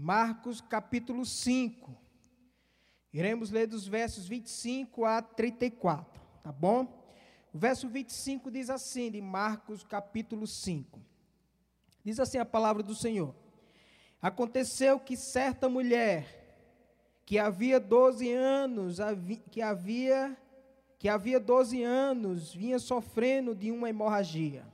Marcos capítulo 5. Iremos ler dos versos 25 a 34, tá bom? O verso 25 diz assim, de Marcos capítulo 5. Diz assim a palavra do Senhor: Aconteceu que certa mulher, que havia 12 anos, que havia que havia 12 anos vinha sofrendo de uma hemorragia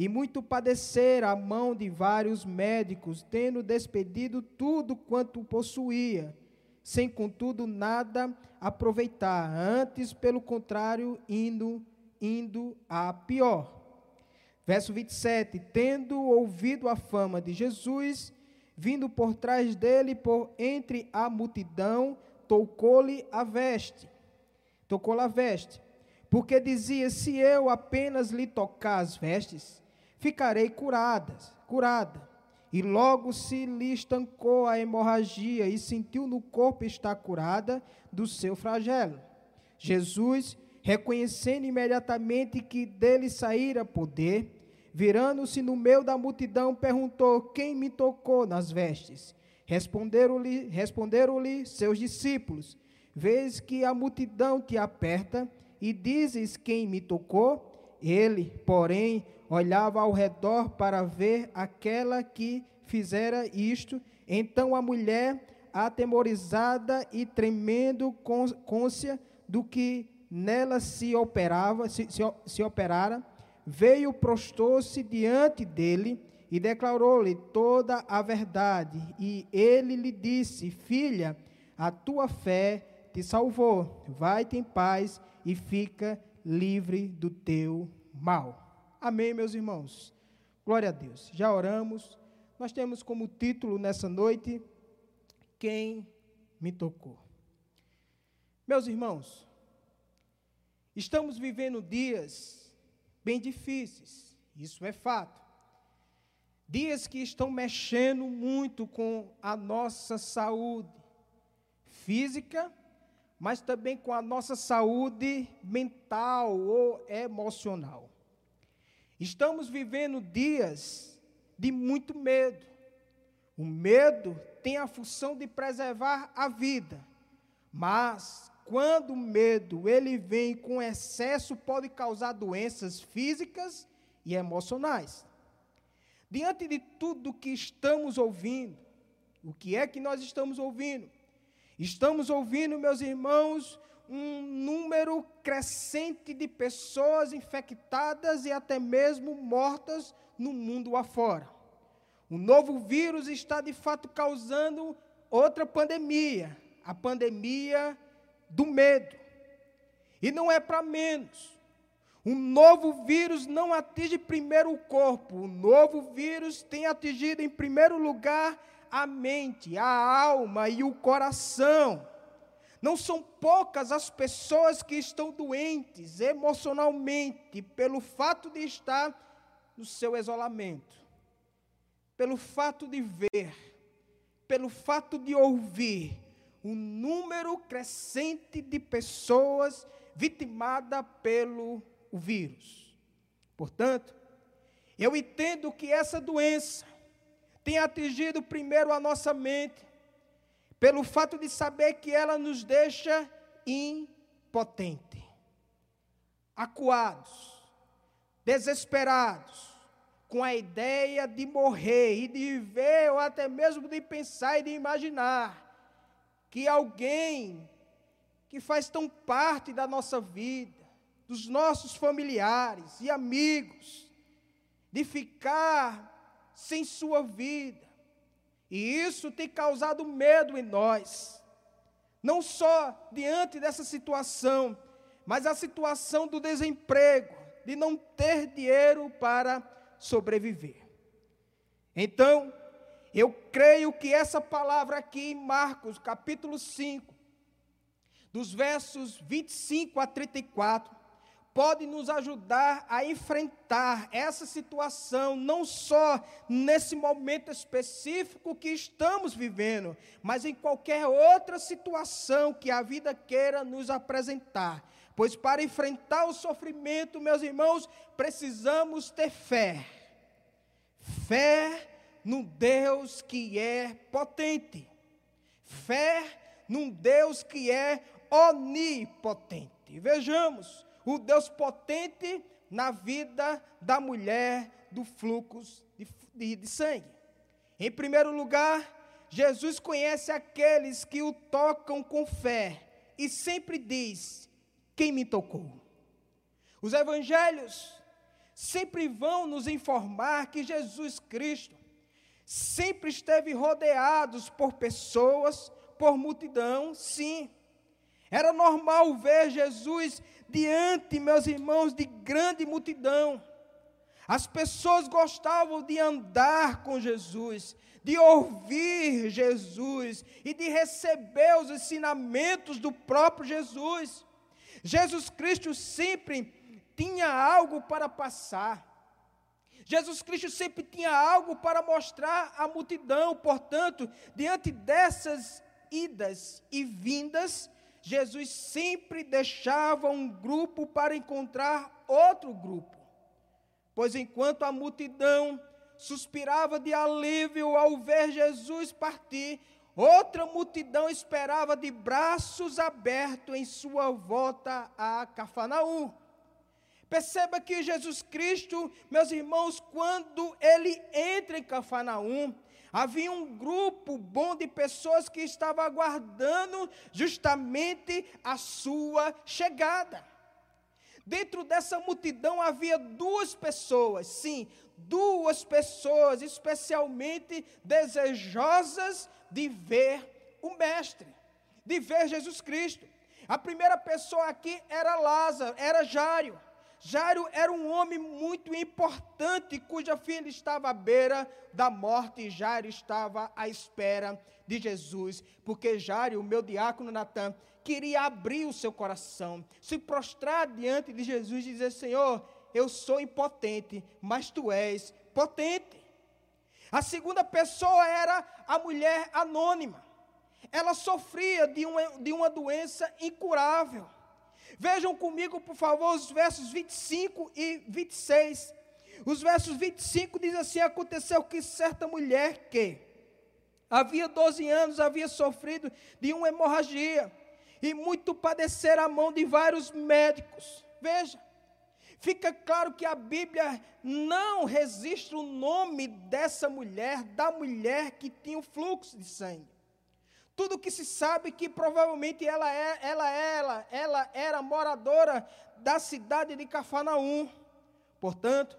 e muito padecer a mão de vários médicos, tendo despedido tudo quanto possuía, sem contudo nada aproveitar, antes pelo contrário, indo indo a pior. Verso 27, tendo ouvido a fama de Jesus, vindo por trás dele por entre a multidão, tocou-lhe a veste. Tocou-lhe a veste, porque dizia: se eu apenas lhe tocar as vestes, ficarei curadas, curada. E logo se lhe estancou a hemorragia e sentiu no corpo estar curada do seu flagelo. Jesus, reconhecendo imediatamente que dele saíra poder, virando-se no meio da multidão, perguntou: Quem me tocou nas vestes? Responderam-lhe responderam seus discípulos: Vês que a multidão te aperta e dizes: Quem me tocou? Ele, porém, olhava ao redor para ver aquela que fizera isto. Então a mulher, atemorizada e tremendo côncia do que nela se operava, se, se, se operara, veio, prostou-se diante dele e declarou-lhe toda a verdade. E ele lhe disse: Filha, a tua fé te salvou. Vai-te em paz e fica livre do teu mal. Amém, meus irmãos. Glória a Deus. Já oramos. Nós temos como título nessa noite: Quem me tocou. Meus irmãos, estamos vivendo dias bem difíceis, isso é fato. Dias que estão mexendo muito com a nossa saúde física, mas também com a nossa saúde mental ou emocional. Estamos vivendo dias de muito medo. O medo tem a função de preservar a vida, mas quando o medo ele vem com excesso pode causar doenças físicas e emocionais. Diante de tudo que estamos ouvindo, o que é que nós estamos ouvindo? Estamos ouvindo, meus irmãos, um número crescente de pessoas infectadas e até mesmo mortas no mundo afora. O novo vírus está de fato causando outra pandemia, a pandemia do medo. E não é para menos. O novo vírus não atinge primeiro o corpo, o novo vírus tem atingido em primeiro lugar a mente, a alma e o coração. Não são poucas as pessoas que estão doentes emocionalmente pelo fato de estar no seu isolamento, pelo fato de ver, pelo fato de ouvir um número crescente de pessoas vitimadas pelo vírus. Portanto, eu entendo que essa doença tem atingido primeiro a nossa mente, pelo fato de saber que ela nos deixa impotente, acuados, desesperados, com a ideia de morrer e de ver, ou até mesmo de pensar e de imaginar que alguém que faz tão parte da nossa vida, dos nossos familiares e amigos, de ficar sem sua vida, e isso tem causado medo em nós. Não só diante dessa situação, mas a situação do desemprego, de não ter dinheiro para sobreviver. Então, eu creio que essa palavra aqui em Marcos, capítulo 5, dos versos 25 a 34, pode nos ajudar a enfrentar essa situação, não só nesse momento específico que estamos vivendo, mas em qualquer outra situação que a vida queira nos apresentar. Pois para enfrentar o sofrimento, meus irmãos, precisamos ter fé. Fé num Deus que é potente. Fé num Deus que é onipotente. Vejamos, o Deus potente na vida da mulher do fluxo de, de, de sangue. Em primeiro lugar, Jesus conhece aqueles que o tocam com fé e sempre diz: Quem me tocou? Os evangelhos sempre vão nos informar que Jesus Cristo sempre esteve rodeados por pessoas, por multidão, sim. Era normal ver Jesus diante, meus irmãos, de grande multidão. As pessoas gostavam de andar com Jesus, de ouvir Jesus e de receber os ensinamentos do próprio Jesus. Jesus Cristo sempre tinha algo para passar. Jesus Cristo sempre tinha algo para mostrar à multidão, portanto, diante dessas idas e vindas, Jesus sempre deixava um grupo para encontrar outro grupo. Pois enquanto a multidão suspirava de alívio ao ver Jesus partir, outra multidão esperava de braços abertos em sua volta a Cafarnaum. Perceba que Jesus Cristo, meus irmãos, quando ele entra em Cafarnaum, Havia um grupo bom de pessoas que estava aguardando justamente a sua chegada. Dentro dessa multidão havia duas pessoas, sim, duas pessoas especialmente desejosas de ver o Mestre, de ver Jesus Cristo. A primeira pessoa aqui era Lázaro, era Jário. Jairo era um homem muito importante, cuja filha estava à beira da morte, e Jairo estava à espera de Jesus, porque Jairo, o meu diácono Natan, queria abrir o seu coração, se prostrar diante de Jesus e dizer: Senhor, eu sou impotente, mas tu és potente. A segunda pessoa era a mulher anônima. Ela sofria de uma, de uma doença incurável. Vejam comigo, por favor, os versos 25 e 26. Os versos 25 diz assim: Aconteceu que certa mulher que havia 12 anos havia sofrido de uma hemorragia e muito padecer a mão de vários médicos. Veja, fica claro que a Bíblia não registra o nome dessa mulher, da mulher que tinha o fluxo de sangue. Tudo que se sabe que provavelmente ela, é, ela, ela, ela era moradora da cidade de Cafarnaum. Portanto,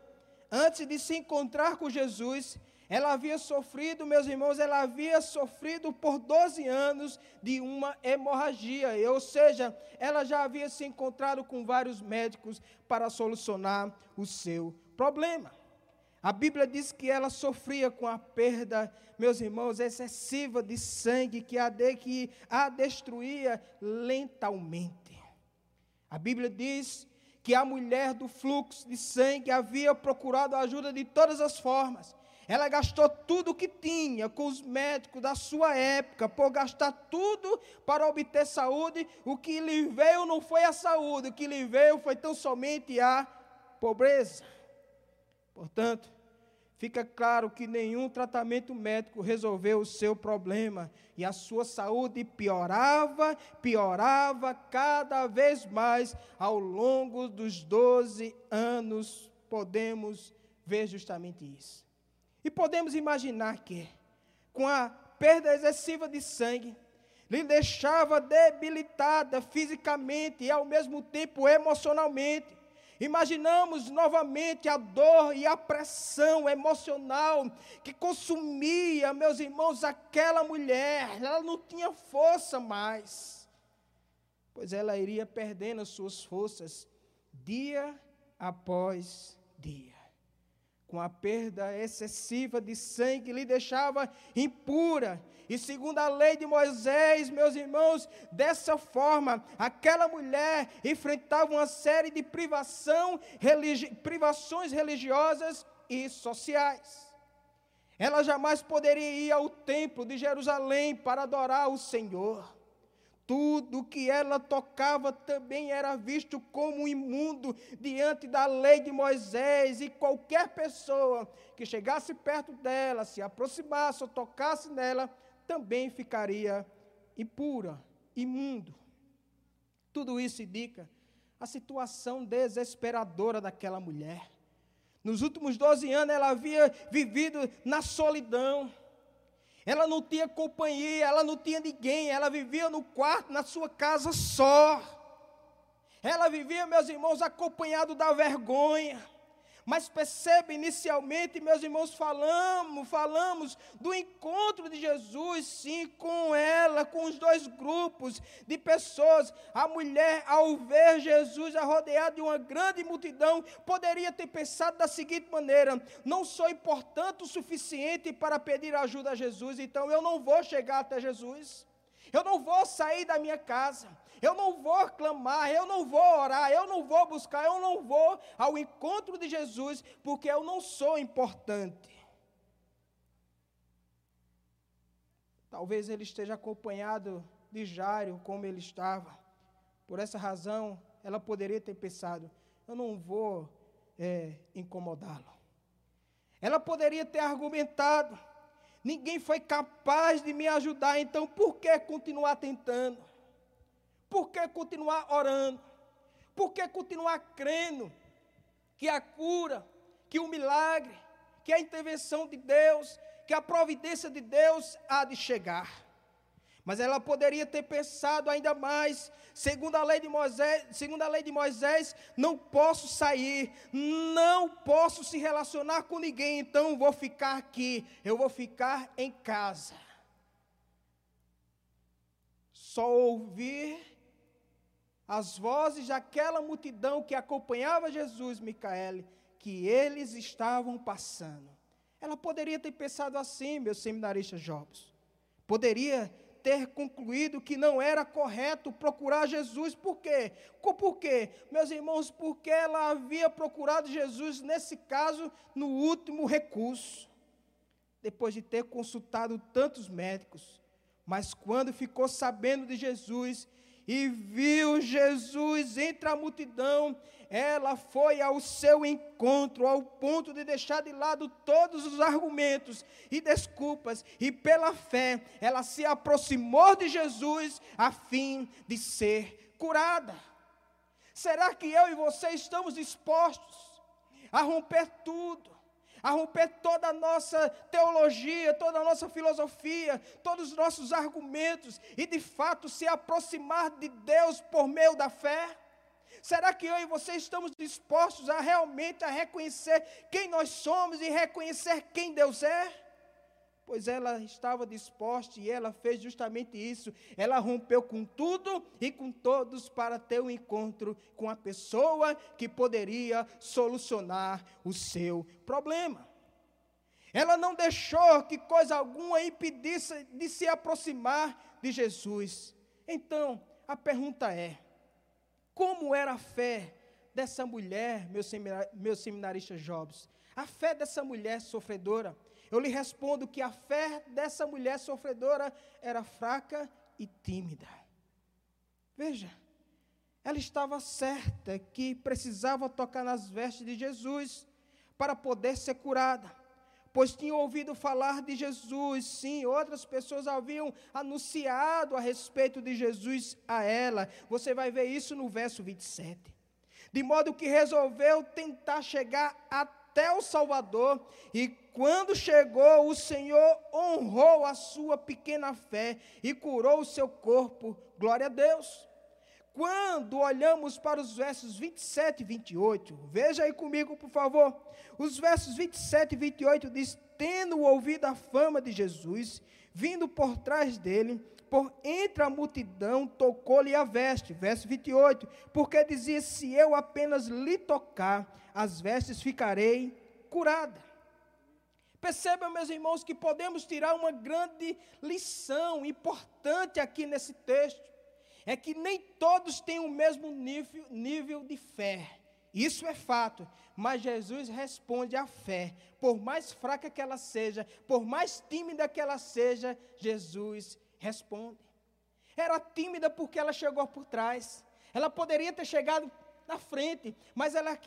antes de se encontrar com Jesus, ela havia sofrido, meus irmãos, ela havia sofrido por 12 anos de uma hemorragia, ou seja, ela já havia se encontrado com vários médicos para solucionar o seu problema. A Bíblia diz que ela sofria com a perda, meus irmãos, excessiva de sangue que a, de, que a destruía lentamente. A Bíblia diz que a mulher do fluxo de sangue havia procurado ajuda de todas as formas. Ela gastou tudo o que tinha com os médicos da sua época, por gastar tudo para obter saúde. O que lhe veio não foi a saúde, o que lhe veio foi tão somente a pobreza. Portanto, fica claro que nenhum tratamento médico resolveu o seu problema e a sua saúde piorava, piorava cada vez mais ao longo dos 12 anos. Podemos ver justamente isso. E podemos imaginar que, com a perda excessiva de sangue, lhe deixava debilitada fisicamente e ao mesmo tempo emocionalmente. Imaginamos novamente a dor e a pressão emocional que consumia, meus irmãos, aquela mulher. Ela não tinha força mais, pois ela iria perdendo as suas forças dia após dia. Com a perda excessiva de sangue, lhe deixava impura e segundo a lei de Moisés, meus irmãos, dessa forma, aquela mulher enfrentava uma série de privação, religi privações religiosas e sociais. Ela jamais poderia ir ao templo de Jerusalém para adorar o Senhor. Tudo que ela tocava também era visto como imundo diante da lei de Moisés, e qualquer pessoa que chegasse perto dela, se aproximasse ou tocasse nela, também ficaria impura, imundo. Tudo isso indica a situação desesperadora daquela mulher. Nos últimos 12 anos ela havia vivido na solidão. Ela não tinha companhia, ela não tinha ninguém, ela vivia no quarto, na sua casa só. Ela vivia, meus irmãos, acompanhado da vergonha. Mas percebe inicialmente, meus irmãos, falamos, falamos do encontro de Jesus, sim, com ela, com os dois grupos de pessoas. A mulher, ao ver Jesus rodeada de uma grande multidão, poderia ter pensado da seguinte maneira: não sou importante o suficiente para pedir ajuda a Jesus, então eu não vou chegar até Jesus. Eu não vou sair da minha casa eu não vou clamar, eu não vou orar, eu não vou buscar, eu não vou ao encontro de Jesus, porque eu não sou importante. Talvez ele esteja acompanhado de Jairo, como ele estava. Por essa razão, ela poderia ter pensado: eu não vou é, incomodá-lo. Ela poderia ter argumentado: ninguém foi capaz de me ajudar, então por que continuar tentando? Por que continuar orando? Por que continuar crendo que a cura, que o milagre, que a intervenção de Deus, que a providência de Deus há de chegar? Mas ela poderia ter pensado ainda mais, segundo a lei de Moisés, segundo a lei de Moisés, não posso sair, não posso se relacionar com ninguém, então vou ficar aqui, eu vou ficar em casa. Só ouvir as vozes daquela multidão que acompanhava Jesus, Micaele, que eles estavam passando. Ela poderia ter pensado assim, meu seminarista Jobs. Poderia ter concluído que não era correto procurar Jesus. Por quê? Por quê? Meus irmãos, porque ela havia procurado Jesus, nesse caso, no último recurso. Depois de ter consultado tantos médicos. Mas quando ficou sabendo de Jesus, e viu Jesus entre a multidão, ela foi ao seu encontro, ao ponto de deixar de lado todos os argumentos e desculpas, e pela fé, ela se aproximou de Jesus a fim de ser curada. Será que eu e você estamos dispostos a romper tudo? A romper toda a nossa teologia, toda a nossa filosofia, todos os nossos argumentos e de fato se aproximar de Deus por meio da fé? Será que eu e você estamos dispostos a realmente a reconhecer quem nós somos e reconhecer quem Deus é? Pois ela estava disposta e ela fez justamente isso. Ela rompeu com tudo e com todos para ter um encontro com a pessoa que poderia solucionar o seu problema. Ela não deixou que coisa alguma impedisse de se aproximar de Jesus. Então, a pergunta é: como era a fé dessa mulher, meu, seminar, meu seminarista Jobs? A fé dessa mulher sofredora eu lhe respondo que a fé dessa mulher sofredora era fraca e tímida. Veja, ela estava certa que precisava tocar nas vestes de Jesus para poder ser curada, pois tinha ouvido falar de Jesus, sim, outras pessoas haviam anunciado a respeito de Jesus a ela. Você vai ver isso no verso 27. De modo que resolveu tentar chegar até o Salvador e quando chegou, o Senhor honrou a sua pequena fé e curou o seu corpo. Glória a Deus. Quando olhamos para os versos 27 e 28, veja aí comigo, por favor. Os versos 27 e 28 diz: Tendo ouvido a fama de Jesus, vindo por trás dele, por entre a multidão, tocou-lhe a veste. Verso 28, porque dizia: Se eu apenas lhe tocar as vestes, ficarei curada. Percebam, meus irmãos, que podemos tirar uma grande lição importante aqui nesse texto. É que nem todos têm o mesmo nível, nível de fé. Isso é fato. Mas Jesus responde à fé. Por mais fraca que ela seja, por mais tímida que ela seja, Jesus responde. Era tímida porque ela chegou por trás. Ela poderia ter chegado na frente, mas ela,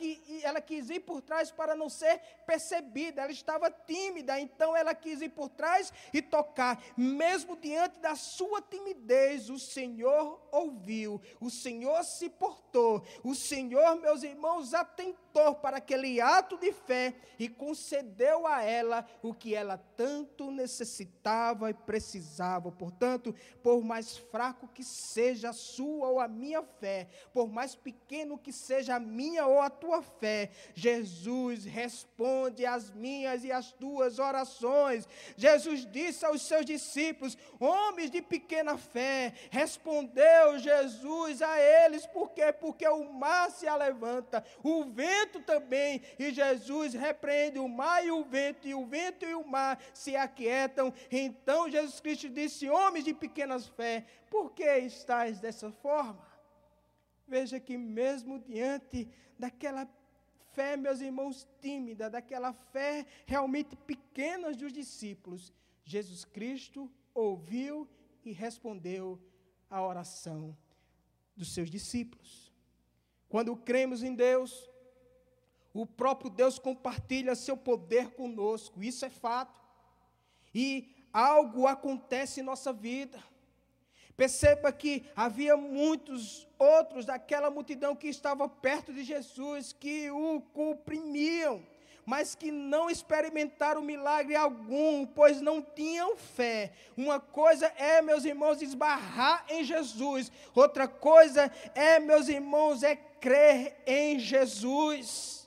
ela quis ir por trás para não ser percebida. Ela estava tímida, então ela quis ir por trás e tocar. Mesmo diante da sua timidez, o Senhor ouviu, o Senhor se portou, o Senhor, meus irmãos, atentou para aquele ato de fé e concedeu a ela o que ela tanto necessitava e precisava. Portanto, por mais fraco que seja a sua ou a minha fé, por mais pequeno que seja a minha ou a tua fé, Jesus responde às minhas e às tuas orações. Jesus disse aos seus discípulos, homens de pequena fé, respondeu Jesus a eles, por quê? Porque o mar se levanta, o vento também, e Jesus repreende o mar e o vento, e o vento e o mar se aquietam. Então Jesus Cristo disse: Homens de pequenas fé, por que estáis dessa forma? Veja que, mesmo diante daquela fé, meus irmãos, tímida, daquela fé realmente pequena dos discípulos, Jesus Cristo ouviu e respondeu à oração dos seus discípulos. Quando cremos em Deus, o próprio Deus compartilha seu poder conosco, isso é fato. E algo acontece em nossa vida. Perceba que havia muitos outros daquela multidão que estava perto de Jesus, que o comprimiam, mas que não experimentaram milagre algum, pois não tinham fé. Uma coisa é, meus irmãos, esbarrar em Jesus, outra coisa é, meus irmãos, é crer em Jesus.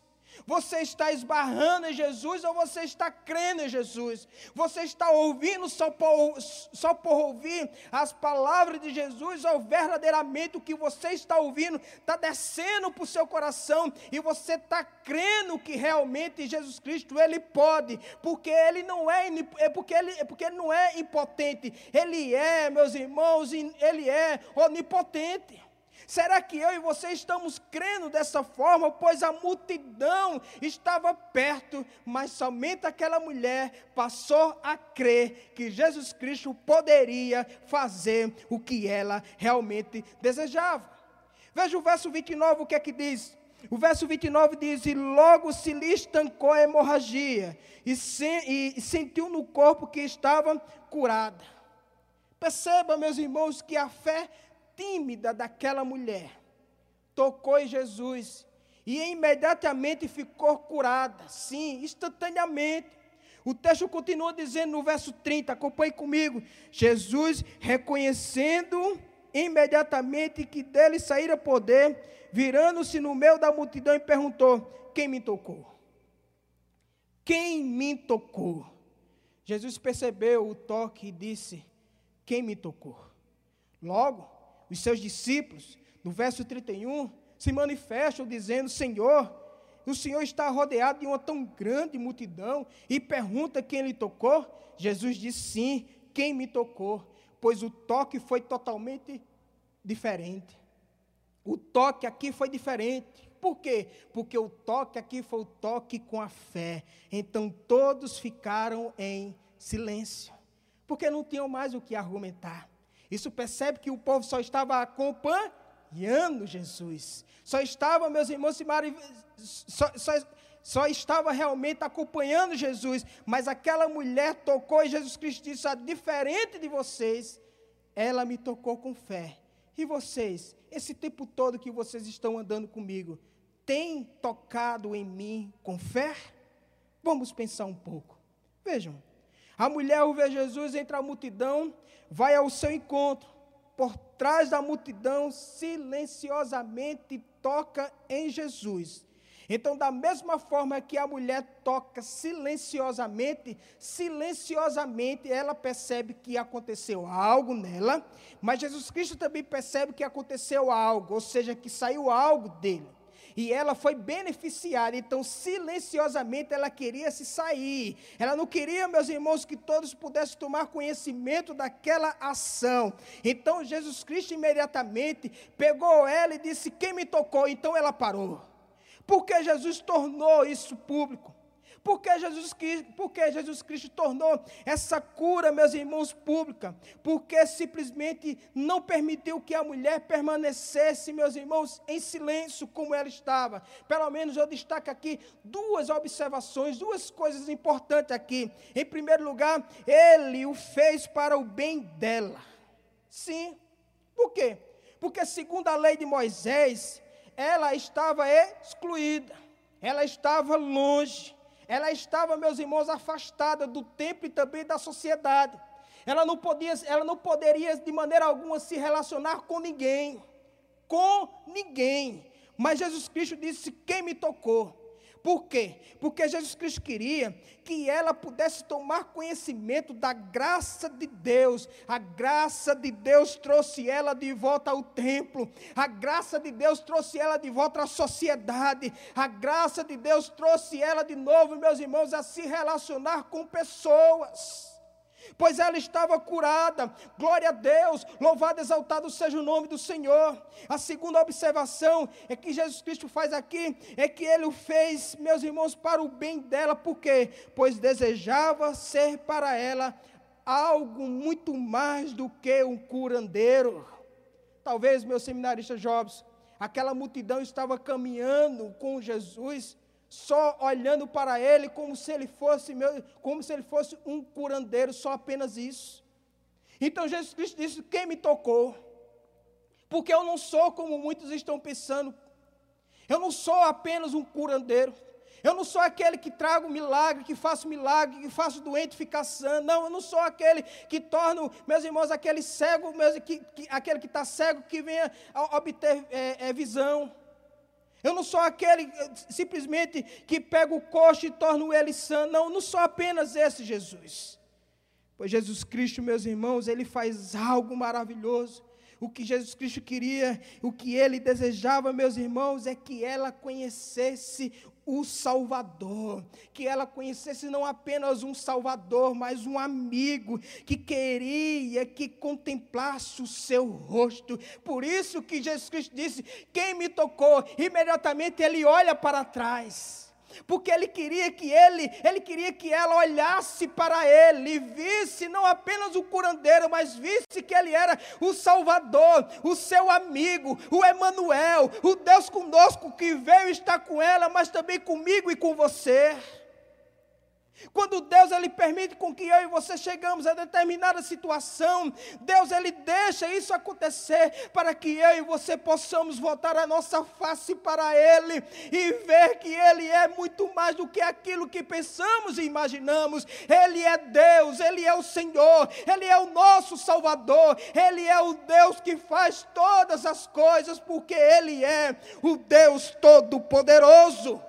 Você está esbarrando em Jesus ou você está crendo em Jesus? Você está ouvindo só por, só por ouvir as palavras de Jesus ou verdadeiramente o que você está ouvindo está descendo para o seu coração e você está crendo que realmente Jesus Cristo ele pode, porque ele não é, é porque ele, é porque ele não é impotente, ele é, meus irmãos, ele é onipotente. Será que eu e você estamos crendo dessa forma? Pois a multidão estava perto, mas somente aquela mulher passou a crer que Jesus Cristo poderia fazer o que ela realmente desejava. Veja o verso 29, o que é que diz? O verso 29 diz: E logo se lhe estancou a hemorragia, e, se, e sentiu no corpo que estava curada. Perceba, meus irmãos, que a fé tímida daquela mulher tocou em Jesus e imediatamente ficou curada, sim, instantaneamente. O texto continua dizendo no verso 30, acompanhe comigo. Jesus, reconhecendo imediatamente que dele saíra poder, virando-se no meio da multidão e perguntou: Quem me tocou? Quem me tocou? Jesus percebeu o toque e disse: Quem me tocou? Logo, os seus discípulos, no verso 31, se manifestam dizendo: Senhor, o Senhor está rodeado de uma tão grande multidão e pergunta quem lhe tocou. Jesus disse: Sim, quem me tocou? Pois o toque foi totalmente diferente. O toque aqui foi diferente. Por quê? Porque o toque aqui foi o toque com a fé. Então todos ficaram em silêncio, porque não tinham mais o que argumentar. Isso percebe que o povo só estava acompanhando Jesus. Só estava, meus irmãos, se só, só, só estava realmente acompanhando Jesus. Mas aquela mulher tocou e Jesus Cristo disse: diferente de vocês, ela me tocou com fé. E vocês, esse tempo todo que vocês estão andando comigo, tem tocado em mim com fé? Vamos pensar um pouco. Vejam, a mulher ouve Jesus entre a multidão vai ao seu encontro, por trás da multidão, silenciosamente toca em Jesus. Então, da mesma forma que a mulher toca silenciosamente, silenciosamente ela percebe que aconteceu algo nela, mas Jesus Cristo também percebe que aconteceu algo, ou seja, que saiu algo dele e ela foi beneficiada. Então, silenciosamente, ela queria se sair. Ela não queria, meus irmãos, que todos pudessem tomar conhecimento daquela ação. Então, Jesus Cristo imediatamente pegou ela e disse: Quem me tocou? Então ela parou. Porque Jesus tornou isso público. Por que Jesus Cristo, porque Jesus Cristo tornou essa cura, meus irmãos, pública? Porque simplesmente não permitiu que a mulher permanecesse, meus irmãos, em silêncio como ela estava. Pelo menos eu destaco aqui duas observações, duas coisas importantes aqui. Em primeiro lugar, ele o fez para o bem dela. Sim. Por quê? Porque segundo a lei de Moisés, ela estava excluída. Ela estava longe ela estava, meus irmãos, afastada do templo e também da sociedade. Ela não, podia, ela não poderia de maneira alguma se relacionar com ninguém. Com ninguém. Mas Jesus Cristo disse: Quem me tocou? Por quê? Porque Jesus Cristo queria que ela pudesse tomar conhecimento da graça de Deus. A graça de Deus trouxe ela de volta ao templo. A graça de Deus trouxe ela de volta à sociedade. A graça de Deus trouxe ela de novo, meus irmãos, a se relacionar com pessoas pois ela estava curada. Glória a Deus, louvado, exaltado seja o nome do Senhor. A segunda observação é que Jesus Cristo faz aqui é que ele o fez, meus irmãos, para o bem dela, por quê? Pois desejava ser para ela algo muito mais do que um curandeiro. Talvez, meu seminarista Jobs, aquela multidão estava caminhando com Jesus só olhando para ele como se ele fosse meu, como se ele fosse um curandeiro, só apenas isso. Então Jesus Cristo disse: "Quem me tocou?" Porque eu não sou como muitos estão pensando. Eu não sou apenas um curandeiro. Eu não sou aquele que trago milagre, que faço milagre, que faço doente ficar sã. Não, eu não sou aquele que torno, meus irmãos, aquele cego, meus, que, que, aquele que está cego, que venha obter é, é, visão. Eu não sou aquele eh, simplesmente que pega o coxo e torna ele sã. Não, não sou apenas esse Jesus. Pois Jesus Cristo, meus irmãos, ele faz algo maravilhoso. O que Jesus Cristo queria, o que ele desejava, meus irmãos, é que ela conhecesse o Salvador, que ela conhecesse não apenas um Salvador, mas um amigo que queria que contemplasse o seu rosto. Por isso que Jesus Cristo disse: Quem me tocou? Imediatamente ele olha para trás porque ele queria que ele, ele queria que ela olhasse para ele e visse não apenas o curandeiro, mas visse que ele era o Salvador, o seu amigo, o Emanuel, o Deus conosco que veio estar com ela, mas também comigo e com você. Quando Deus ele permite com que eu e você chegamos a determinada situação, Deus ele deixa isso acontecer para que eu e você possamos voltar a nossa face para ele e ver que ele é muito mais do que aquilo que pensamos e imaginamos. Ele é Deus, ele é o Senhor, ele é o nosso Salvador, ele é o Deus que faz todas as coisas porque ele é o Deus todo poderoso.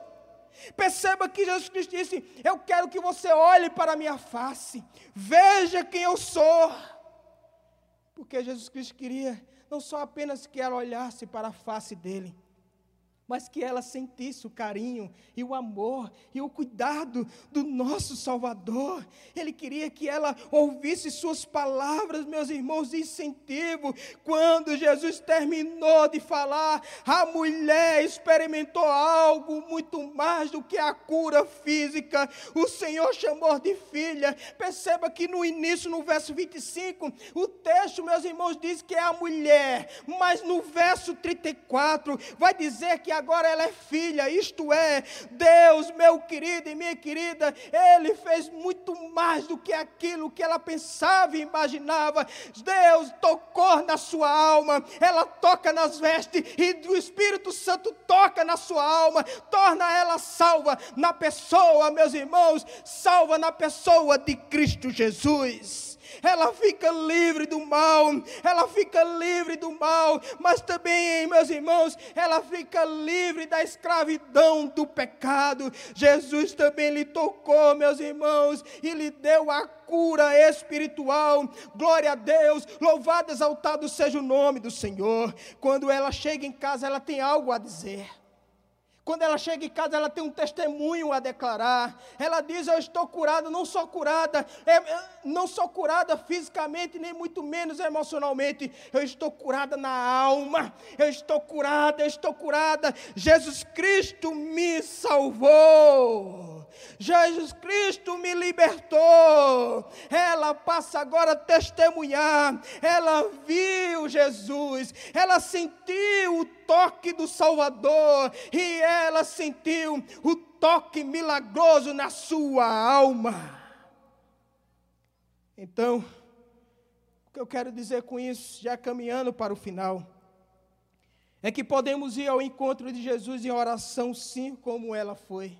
Perceba que Jesus Cristo disse: Eu quero que você olhe para a minha face, veja quem eu sou. Porque Jesus Cristo queria não só apenas que ela olhasse para a face dele, mas que ela sentisse o carinho e o amor e o cuidado do nosso Salvador. Ele queria que ela ouvisse suas palavras, meus irmãos, de incentivo. Quando Jesus terminou de falar, a mulher experimentou algo muito mais do que a cura física. O Senhor chamou de filha. Perceba que no início, no verso 25, o texto, meus irmãos, diz que é a mulher, mas no verso 34 vai dizer que a agora ela é filha, isto é, Deus, meu querido e minha querida, Ele fez muito mais do que aquilo que ela pensava e imaginava. Deus tocou na sua alma, ela toca nas vestes, e o Espírito Santo toca na sua alma, torna ela salva na pessoa, meus irmãos, salva na pessoa de Cristo Jesus ela fica livre do mal, ela fica livre do mal, mas também, meus irmãos, ela fica livre da escravidão do pecado. Jesus também lhe tocou, meus irmãos, e lhe deu a cura espiritual. Glória a Deus, louvado, exaltado seja o nome do Senhor. Quando ela chega em casa, ela tem algo a dizer. Quando ela chega em casa, ela tem um testemunho a declarar. Ela diz: Eu estou curada, não sou curada, é, não sou curada fisicamente, nem muito menos emocionalmente. Eu estou curada na alma. Eu estou curada, eu estou curada. Jesus Cristo me salvou. Jesus Cristo me libertou. Ela passa agora a testemunhar. Ela viu Jesus, ela sentiu o toque do Salvador e ela sentiu o toque milagroso na sua alma. Então, o que eu quero dizer com isso, já caminhando para o final, é que podemos ir ao encontro de Jesus em oração, sim, como ela foi.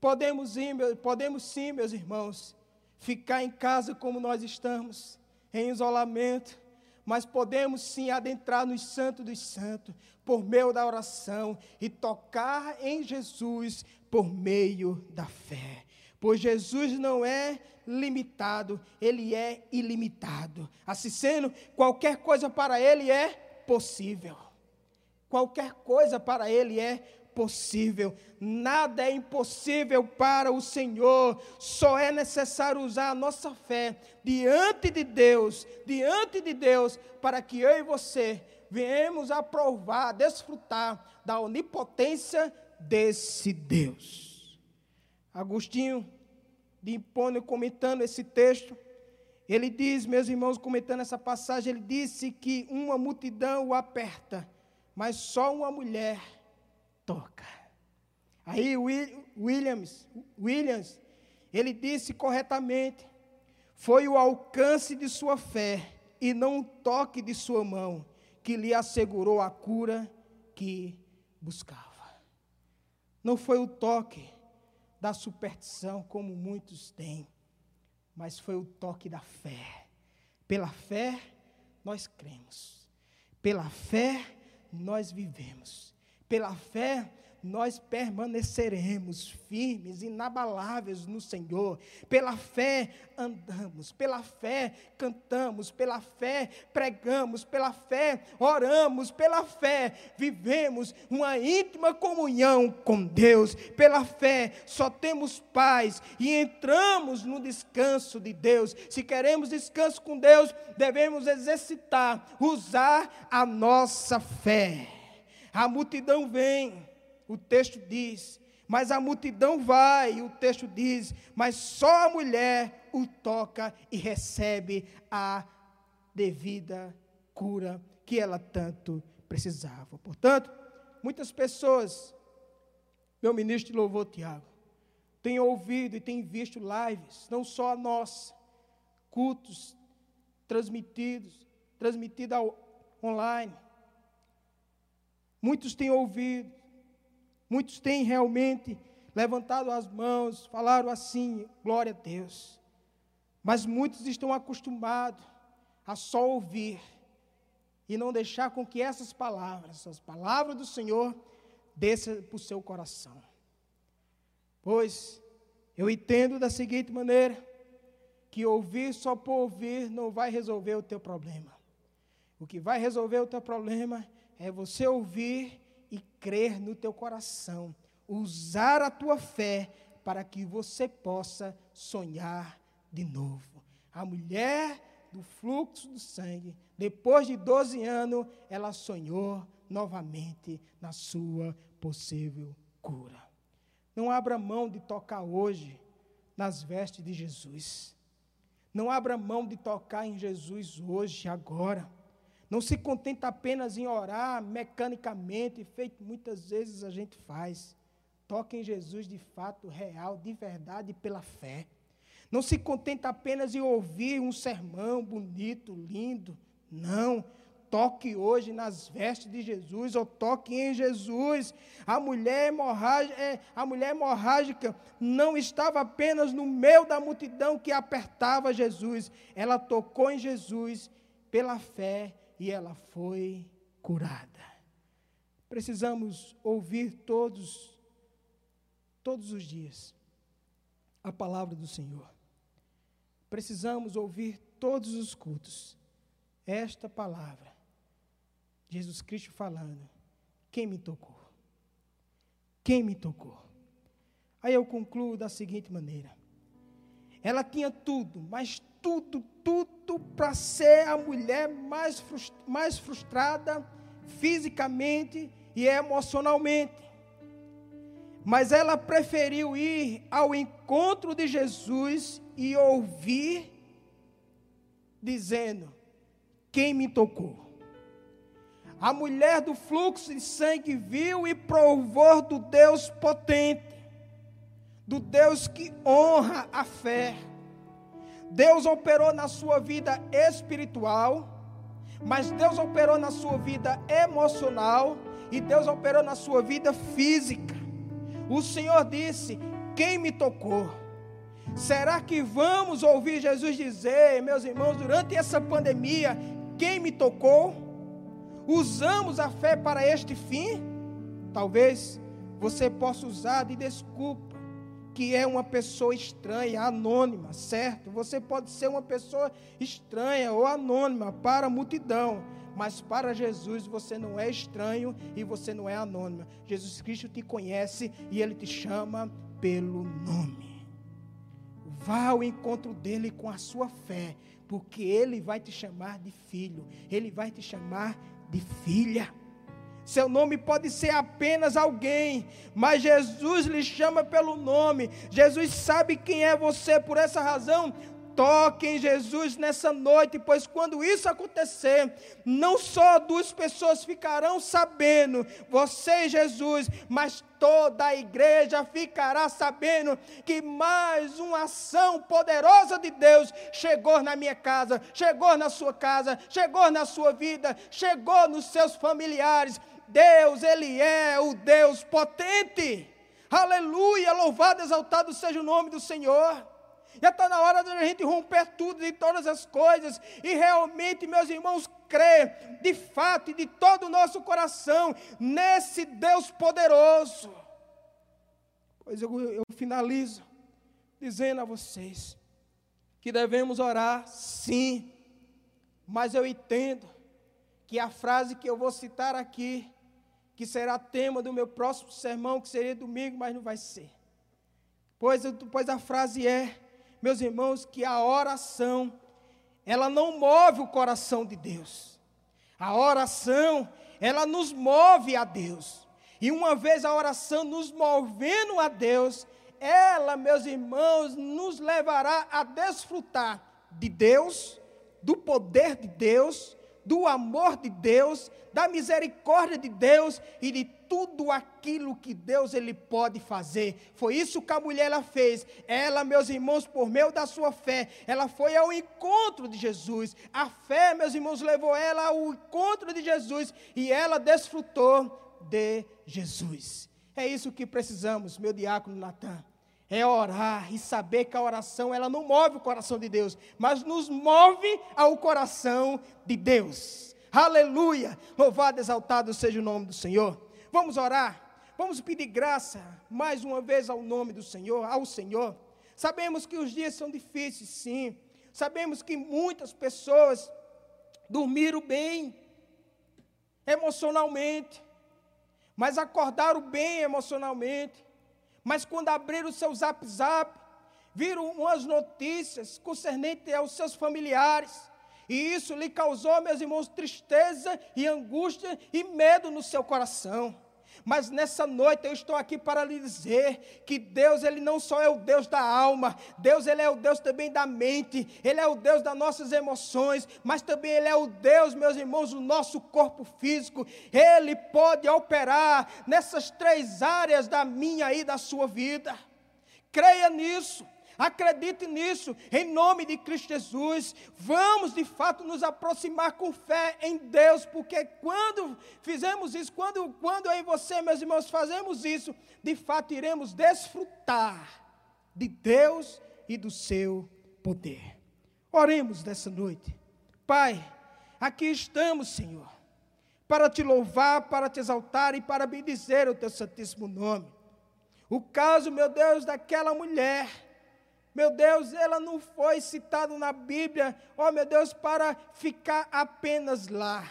Podemos ir, podemos sim, meus irmãos, ficar em casa como nós estamos, em isolamento, mas podemos sim adentrar nos santos dos santos por meio da oração e tocar em Jesus por meio da fé. Pois Jesus não é limitado, ele é ilimitado. Assim sendo, qualquer coisa para ele é possível. Qualquer coisa para ele é possível. Nada é impossível para o Senhor. Só é necessário usar a nossa fé diante de Deus, diante de Deus, para que eu e você venhamos a provar, desfrutar da onipotência desse Deus. Agostinho de Hipônio comentando esse texto, ele diz, meus irmãos, comentando essa passagem, ele disse que uma multidão o aperta, mas só uma mulher toca. Aí Williams, Williams, ele disse corretamente, foi o alcance de sua fé e não o toque de sua mão que lhe assegurou a cura que buscava. Não foi o toque, da superstição, como muitos têm, mas foi o toque da fé. Pela fé, nós cremos. Pela fé, nós vivemos. Pela fé, nós permaneceremos firmes, inabaláveis no Senhor. Pela fé andamos, pela fé cantamos, pela fé pregamos, pela fé oramos, pela fé vivemos uma íntima comunhão com Deus. Pela fé só temos paz e entramos no descanso de Deus. Se queremos descanso com Deus, devemos exercitar, usar a nossa fé. A multidão vem o texto diz, mas a multidão vai, o texto diz, mas só a mulher o toca e recebe a devida cura que ela tanto precisava. Portanto, muitas pessoas, meu ministro de louvor Tiago, têm ouvido e têm visto lives, não só a nossa, cultos transmitidos, transmitidos online. Muitos têm ouvido, Muitos têm realmente levantado as mãos, falaram assim: glória a Deus. Mas muitos estão acostumados a só ouvir e não deixar com que essas palavras, as palavras do Senhor, desçam para o seu coração. Pois eu entendo da seguinte maneira: que ouvir só por ouvir não vai resolver o teu problema. O que vai resolver o teu problema é você ouvir e crer no teu coração, usar a tua fé para que você possa sonhar de novo. A mulher do fluxo do sangue, depois de 12 anos, ela sonhou novamente na sua possível cura. Não abra mão de tocar hoje nas vestes de Jesus. Não abra mão de tocar em Jesus hoje, agora. Não se contenta apenas em orar mecanicamente, feito muitas vezes a gente faz. Toque em Jesus de fato, real, de verdade, pela fé. Não se contenta apenas em ouvir um sermão bonito, lindo. Não. Toque hoje nas vestes de Jesus, ou toque em Jesus. A mulher, hemorrágica, é, a mulher hemorrágica não estava apenas no meio da multidão que apertava Jesus. Ela tocou em Jesus pela fé e ela foi curada. Precisamos ouvir todos, todos os dias, a palavra do Senhor. Precisamos ouvir todos os cultos esta palavra. Jesus Cristo falando: Quem me tocou? Quem me tocou? Aí eu concluo da seguinte maneira: ela tinha tudo, mas tudo, tudo para ser a mulher mais, mais frustrada fisicamente e emocionalmente. Mas ela preferiu ir ao encontro de Jesus e ouvir, dizendo: Quem me tocou? A mulher do fluxo de sangue viu e provou do Deus potente, do Deus que honra a fé. Deus operou na sua vida espiritual, mas Deus operou na sua vida emocional e Deus operou na sua vida física. O Senhor disse: Quem me tocou? Será que vamos ouvir Jesus dizer, meus irmãos, durante essa pandemia, quem me tocou? Usamos a fé para este fim? Talvez você possa usar de desculpa que é uma pessoa estranha, anônima, certo? Você pode ser uma pessoa estranha ou anônima para a multidão, mas para Jesus você não é estranho e você não é anônima. Jesus Cristo te conhece e ele te chama pelo nome. Vá ao encontro dele com a sua fé, porque ele vai te chamar de filho, ele vai te chamar de filha. Seu nome pode ser apenas alguém, mas Jesus lhe chama pelo nome. Jesus sabe quem é você, por essa razão, toque em Jesus nessa noite, pois quando isso acontecer, não só duas pessoas ficarão sabendo, você e Jesus, mas toda a igreja ficará sabendo que mais uma ação poderosa de Deus chegou na minha casa, chegou na sua casa, chegou na sua vida, chegou nos seus familiares. Deus, Ele é o Deus potente. Aleluia, louvado, exaltado seja o nome do Senhor. Já está na hora de a gente romper tudo e todas as coisas e realmente, meus irmãos, crer de fato e de todo o nosso coração nesse Deus poderoso. Pois eu, eu finalizo dizendo a vocês que devemos orar, sim, mas eu entendo que a frase que eu vou citar aqui, que será tema do meu próximo sermão, que seria domingo, mas não vai ser. Pois, pois a frase é: meus irmãos, que a oração, ela não move o coração de Deus. A oração, ela nos move a Deus. E uma vez a oração nos movendo a Deus, ela, meus irmãos, nos levará a desfrutar de Deus, do poder de Deus, do amor de Deus, da misericórdia de Deus e de tudo aquilo que Deus ele pode fazer. Foi isso que a mulher ela fez. Ela, meus irmãos, por meio da sua fé, ela foi ao encontro de Jesus. A fé, meus irmãos, levou ela ao encontro de Jesus e ela desfrutou de Jesus. É isso que precisamos, meu diácono Natan. É orar e saber que a oração ela não move o coração de Deus, mas nos move ao coração de Deus. Aleluia! Louvado, exaltado seja o nome do Senhor. Vamos orar. Vamos pedir graça mais uma vez ao nome do Senhor, ao Senhor. Sabemos que os dias são difíceis, sim. Sabemos que muitas pessoas dormiram bem emocionalmente, mas acordaram bem emocionalmente. Mas quando abriram o seu zap zap, viram umas notícias concernentes aos seus familiares. E isso lhe causou, meus irmãos, tristeza e angústia e medo no seu coração. Mas nessa noite eu estou aqui para lhe dizer que Deus, ele não só é o Deus da alma, Deus ele é o Deus também da mente, ele é o Deus das nossas emoções, mas também ele é o Deus, meus irmãos, do nosso corpo físico. Ele pode operar nessas três áreas da minha e da sua vida. Creia nisso. Acredite nisso, em nome de Cristo Jesus. Vamos de fato nos aproximar com fé em Deus, porque quando fizemos isso, quando, quando eu e você, meus irmãos, fazemos isso, de fato iremos desfrutar de Deus e do seu poder. Oremos nessa noite. Pai, aqui estamos, Senhor, para te louvar, para te exaltar e para bendizer o teu santíssimo nome. O caso, meu Deus, daquela mulher meu Deus, ela não foi citada na Bíblia, oh meu Deus, para ficar apenas lá.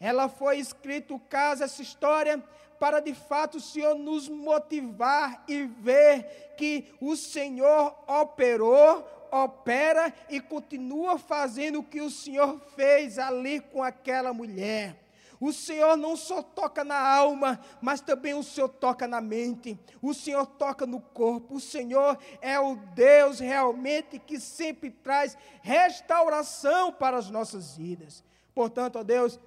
Ela foi escrito o caso, essa história, para de fato o Senhor nos motivar e ver que o Senhor operou, opera e continua fazendo o que o Senhor fez ali com aquela mulher. O Senhor não só toca na alma, mas também o Senhor toca na mente. O Senhor toca no corpo. O Senhor é o Deus realmente que sempre traz restauração para as nossas vidas. Portanto, ó Deus,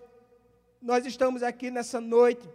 nós estamos aqui nessa noite,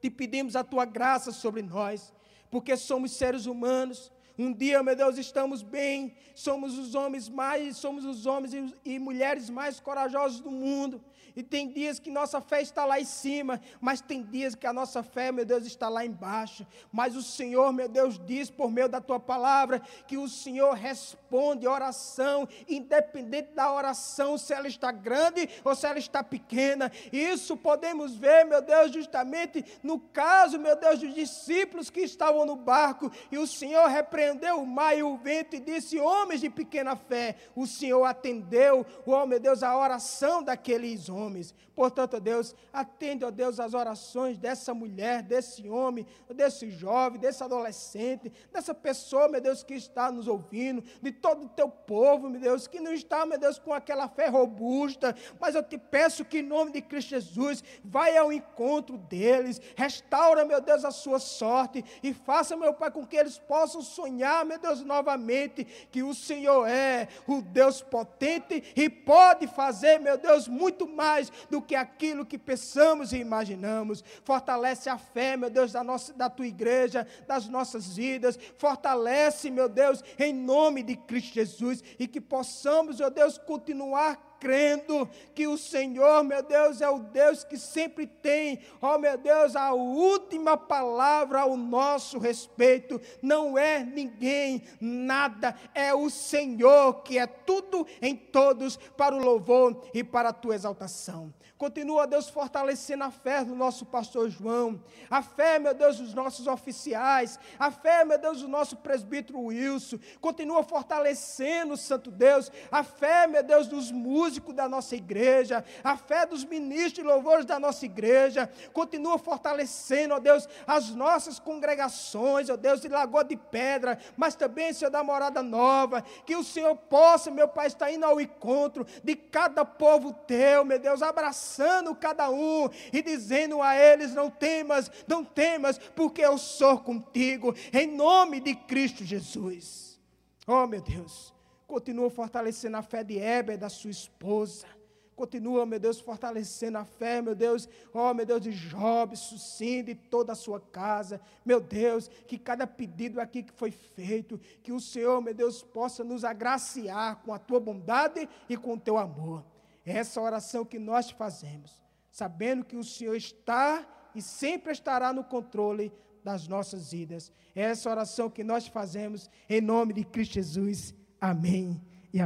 te pedimos a tua graça sobre nós, porque somos seres humanos. Um dia, meu Deus, estamos bem, somos os homens mais, somos os homens e, e mulheres mais corajosos do mundo. E tem dias que nossa fé está lá em cima, mas tem dias que a nossa fé, meu Deus, está lá embaixo. Mas o Senhor, meu Deus, diz por meio da tua palavra que o Senhor responde oração, independente da oração, se ela está grande ou se ela está pequena. Isso podemos ver, meu Deus, justamente no caso, meu Deus, dos discípulos que estavam no barco e o Senhor repreendeu o mar e o vento e disse: Homens de pequena fé, o Senhor atendeu, oh meu Deus, a oração daqueles homens. Portanto, Deus, atende, ó Deus, as orações dessa mulher, desse homem, desse jovem, desse adolescente, dessa pessoa, meu Deus, que está nos ouvindo, de todo o teu povo, meu Deus, que não está, meu Deus, com aquela fé robusta, mas eu te peço que em nome de Cristo Jesus, vai ao encontro deles, restaura, meu Deus, a sua sorte e faça, meu Pai, com que eles possam sonhar, meu Deus, novamente, que o Senhor é o Deus potente e pode fazer, meu Deus, muito mais do que aquilo que pensamos e imaginamos. Fortalece a fé, meu Deus, da, nossa, da tua igreja, das nossas vidas. Fortalece, meu Deus, em nome de Cristo Jesus. E que possamos, meu Deus, continuar crendo que o Senhor, meu Deus, é o Deus que sempre tem, ó meu Deus, a última palavra ao nosso respeito. Não é ninguém, nada, é o Senhor que é tudo em todos para o louvor e para a tua exaltação. Continua, Deus, fortalecendo a fé do nosso pastor João, a fé, meu Deus, dos nossos oficiais, a fé, meu Deus, do nosso presbítero Wilson. Continua fortalecendo, Santo Deus, a fé, meu Deus, dos músicos da nossa igreja, a fé dos ministros e louvores da nossa igreja. Continua fortalecendo, ó Deus, as nossas congregações, ó Deus, de Lagoa de Pedra, mas também, Senhor, da Morada Nova. Que o Senhor possa, meu Pai, estar indo ao encontro de cada povo teu, meu Deus, abraçar abraçando cada um e dizendo a eles: Não temas, não temas, porque eu sou contigo, em nome de Cristo Jesus. Oh, meu Deus, continua fortalecendo a fé de Heber, da sua esposa. Continua, meu Deus, fortalecendo a fé, meu Deus, oh, meu Deus, de Job, Sucinda de toda a sua casa. Meu Deus, que cada pedido aqui que foi feito, que o Senhor, meu Deus, possa nos agraciar com a tua bondade e com o teu amor. É essa oração que nós fazemos, sabendo que o Senhor está e sempre estará no controle das nossas vidas. É essa oração que nós fazemos em nome de Cristo Jesus. Amém